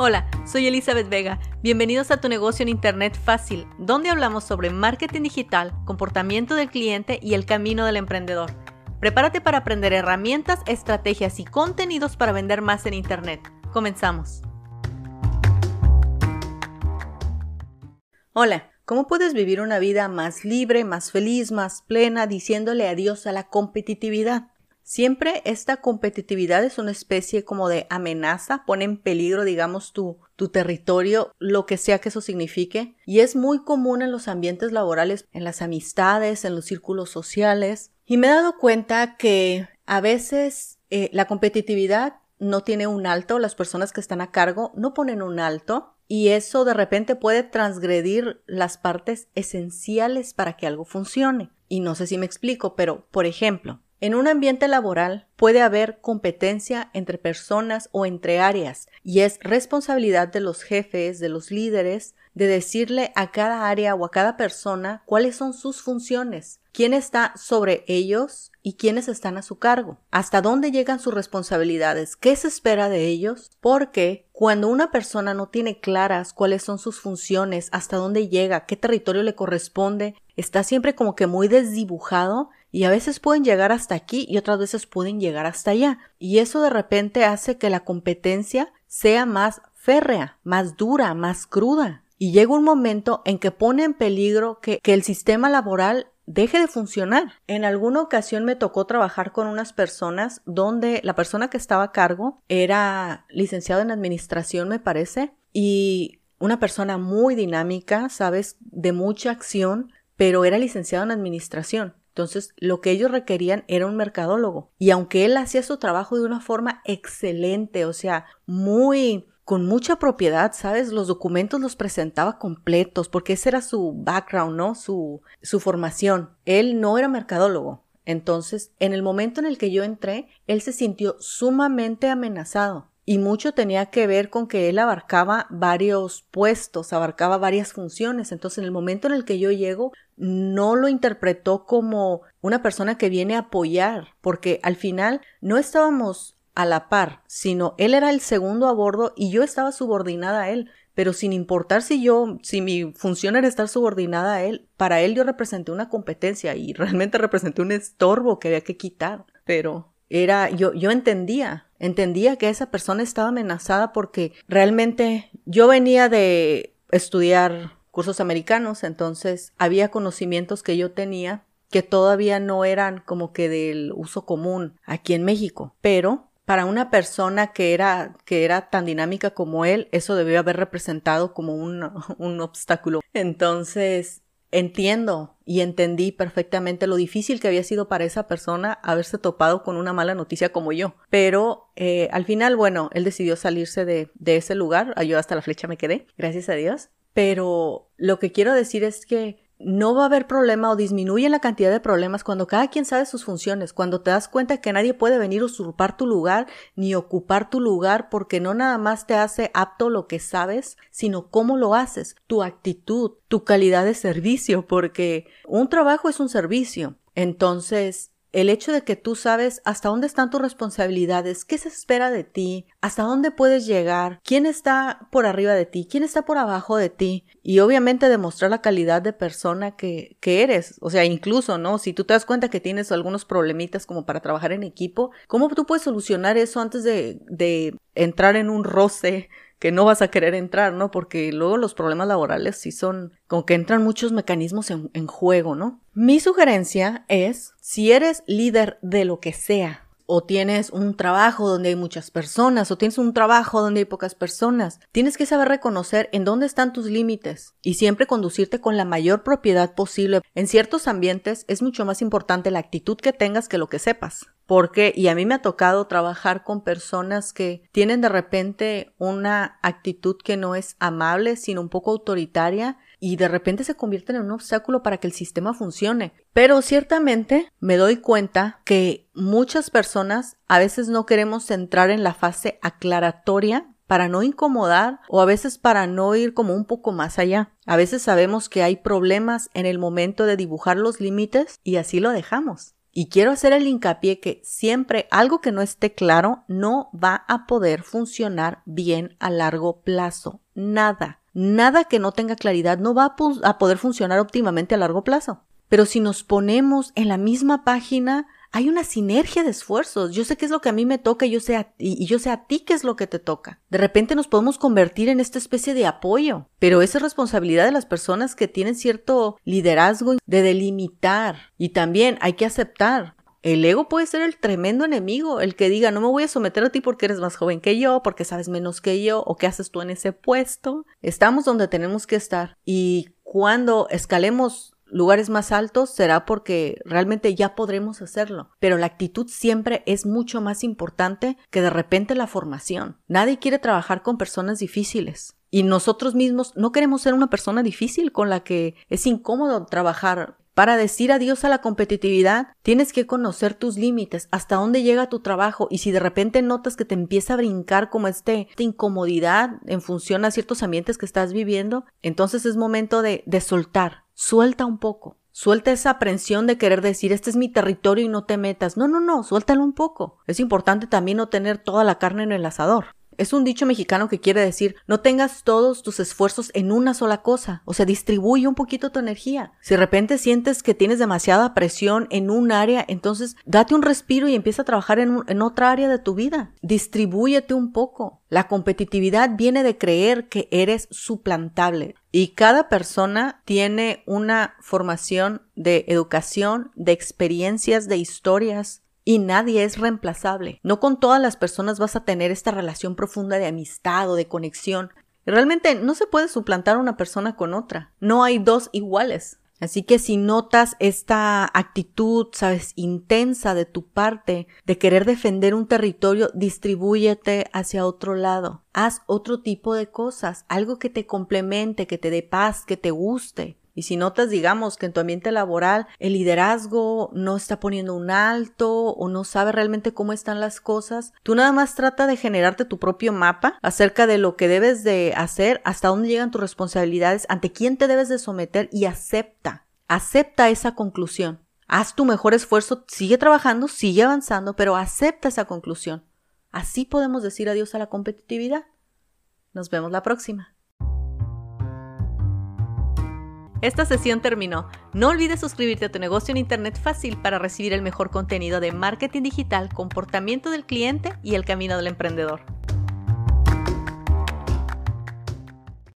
Hola, soy Elizabeth Vega. Bienvenidos a tu negocio en Internet fácil, donde hablamos sobre marketing digital, comportamiento del cliente y el camino del emprendedor. Prepárate para aprender herramientas, estrategias y contenidos para vender más en Internet. Comenzamos. Hola, ¿cómo puedes vivir una vida más libre, más feliz, más plena, diciéndole adiós a la competitividad? Siempre esta competitividad es una especie como de amenaza, pone en peligro, digamos, tu, tu territorio, lo que sea que eso signifique, y es muy común en los ambientes laborales, en las amistades, en los círculos sociales, y me he dado cuenta que a veces eh, la competitividad no tiene un alto, las personas que están a cargo no ponen un alto, y eso de repente puede transgredir las partes esenciales para que algo funcione. Y no sé si me explico, pero, por ejemplo, en un ambiente laboral puede haber competencia entre personas o entre áreas y es responsabilidad de los jefes, de los líderes, de decirle a cada área o a cada persona cuáles son sus funciones, quién está sobre ellos y quiénes están a su cargo, hasta dónde llegan sus responsabilidades, qué se espera de ellos, porque cuando una persona no tiene claras cuáles son sus funciones, hasta dónde llega, qué territorio le corresponde, está siempre como que muy desdibujado y a veces pueden llegar hasta aquí y otras veces pueden llegar hasta allá. Y eso de repente hace que la competencia sea más férrea, más dura, más cruda. Y llega un momento en que pone en peligro que, que el sistema laboral deje de funcionar. En alguna ocasión me tocó trabajar con unas personas donde la persona que estaba a cargo era licenciado en administración, me parece, y una persona muy dinámica, sabes, de mucha acción, pero era licenciado en administración. Entonces, lo que ellos requerían era un mercadólogo. Y aunque él hacía su trabajo de una forma excelente, o sea, muy con mucha propiedad, ¿sabes? Los documentos los presentaba completos porque ese era su background, ¿no? Su, su formación. Él no era mercadólogo. Entonces, en el momento en el que yo entré, él se sintió sumamente amenazado y mucho tenía que ver con que él abarcaba varios puestos, abarcaba varias funciones. Entonces, en el momento en el que yo llego, no lo interpretó como una persona que viene a apoyar, porque al final no estábamos a la par, sino él era el segundo a bordo y yo estaba subordinada a él. Pero sin importar si yo, si mi función era estar subordinada a él, para él yo representé una competencia y realmente representé un estorbo que había que quitar. Pero era, yo, yo entendía, entendía que esa persona estaba amenazada porque realmente yo venía de estudiar cursos americanos, entonces había conocimientos que yo tenía que todavía no eran como que del uso común aquí en México, pero para una persona que era, que era tan dinámica como él, eso debió haber representado como un, un obstáculo. Entonces, entiendo y entendí perfectamente lo difícil que había sido para esa persona haberse topado con una mala noticia como yo. Pero eh, al final, bueno, él decidió salirse de, de ese lugar. Yo hasta la flecha me quedé, gracias a Dios. Pero lo que quiero decir es que no va a haber problema o disminuye la cantidad de problemas cuando cada quien sabe sus funciones, cuando te das cuenta que nadie puede venir a usurpar tu lugar ni ocupar tu lugar porque no nada más te hace apto lo que sabes, sino cómo lo haces, tu actitud, tu calidad de servicio, porque un trabajo es un servicio. Entonces, el hecho de que tú sabes hasta dónde están tus responsabilidades, qué se espera de ti, hasta dónde puedes llegar, quién está por arriba de ti, quién está por abajo de ti, y obviamente demostrar la calidad de persona que, que eres. O sea, incluso, ¿no? Si tú te das cuenta que tienes algunos problemitas como para trabajar en equipo, ¿cómo tú puedes solucionar eso antes de, de entrar en un roce que no vas a querer entrar, ¿no? Porque luego los problemas laborales sí son como que entran muchos mecanismos en, en juego, ¿no? Mi sugerencia es, si eres líder de lo que sea, o tienes un trabajo donde hay muchas personas, o tienes un trabajo donde hay pocas personas. Tienes que saber reconocer en dónde están tus límites y siempre conducirte con la mayor propiedad posible. En ciertos ambientes es mucho más importante la actitud que tengas que lo que sepas. Porque, y a mí me ha tocado trabajar con personas que tienen de repente una actitud que no es amable, sino un poco autoritaria, y de repente se convierten en un obstáculo para que el sistema funcione. Pero ciertamente me doy cuenta que muchas personas a veces no queremos entrar en la fase aclaratoria para no incomodar o a veces para no ir como un poco más allá. A veces sabemos que hay problemas en el momento de dibujar los límites y así lo dejamos. Y quiero hacer el hincapié que siempre algo que no esté claro no va a poder funcionar bien a largo plazo. Nada. Nada que no tenga claridad no va a, poder funcionar óptimamente a largo plazo. Pero si nos ponemos en la misma página, hay una sinergia de esfuerzos. Yo sé qué es lo que a mí me toca yo sé a, y yo sé a ti qué es lo que te toca. De repente nos podemos convertir en esta especie de apoyo, pero esa es responsabilidad de las personas que tienen cierto liderazgo de delimitar y también hay que aceptar. El ego puede ser el tremendo enemigo, el que diga no me voy a someter a ti porque eres más joven que yo, porque sabes menos que yo, o qué haces tú en ese puesto. Estamos donde tenemos que estar y cuando escalemos lugares más altos será porque realmente ya podremos hacerlo. Pero la actitud siempre es mucho más importante que de repente la formación. Nadie quiere trabajar con personas difíciles. Y nosotros mismos no queremos ser una persona difícil con la que es incómodo trabajar. Para decir adiós a la competitividad, tienes que conocer tus límites, hasta dónde llega tu trabajo y si de repente notas que te empieza a brincar como este, esta incomodidad en función a ciertos ambientes que estás viviendo, entonces es momento de, de soltar, suelta un poco. Suelta esa aprensión de querer decir, este es mi territorio y no te metas. No, no, no, suéltalo un poco. Es importante también no tener toda la carne en el asador. Es un dicho mexicano que quiere decir, no tengas todos tus esfuerzos en una sola cosa, o sea, distribuye un poquito tu energía. Si de repente sientes que tienes demasiada presión en un área, entonces date un respiro y empieza a trabajar en, en otra área de tu vida. Distribúyete un poco. La competitividad viene de creer que eres suplantable. Y cada persona tiene una formación de educación, de experiencias, de historias, y nadie es reemplazable. No con todas las personas vas a tener esta relación profunda de amistad o de conexión. Realmente no se puede suplantar una persona con otra. No hay dos iguales. Así que si notas esta actitud, sabes, intensa de tu parte de querer defender un territorio, distribúyete hacia otro lado. Haz otro tipo de cosas, algo que te complemente, que te dé paz, que te guste. Y si notas, digamos, que en tu ambiente laboral el liderazgo no está poniendo un alto o no sabe realmente cómo están las cosas, tú nada más trata de generarte tu propio mapa acerca de lo que debes de hacer, hasta dónde llegan tus responsabilidades, ante quién te debes de someter y acepta, acepta esa conclusión. Haz tu mejor esfuerzo, sigue trabajando, sigue avanzando, pero acepta esa conclusión. Así podemos decir adiós a la competitividad. Nos vemos la próxima. Esta sesión terminó. No olvides suscribirte a tu negocio en Internet fácil para recibir el mejor contenido de marketing digital, comportamiento del cliente y el camino del emprendedor.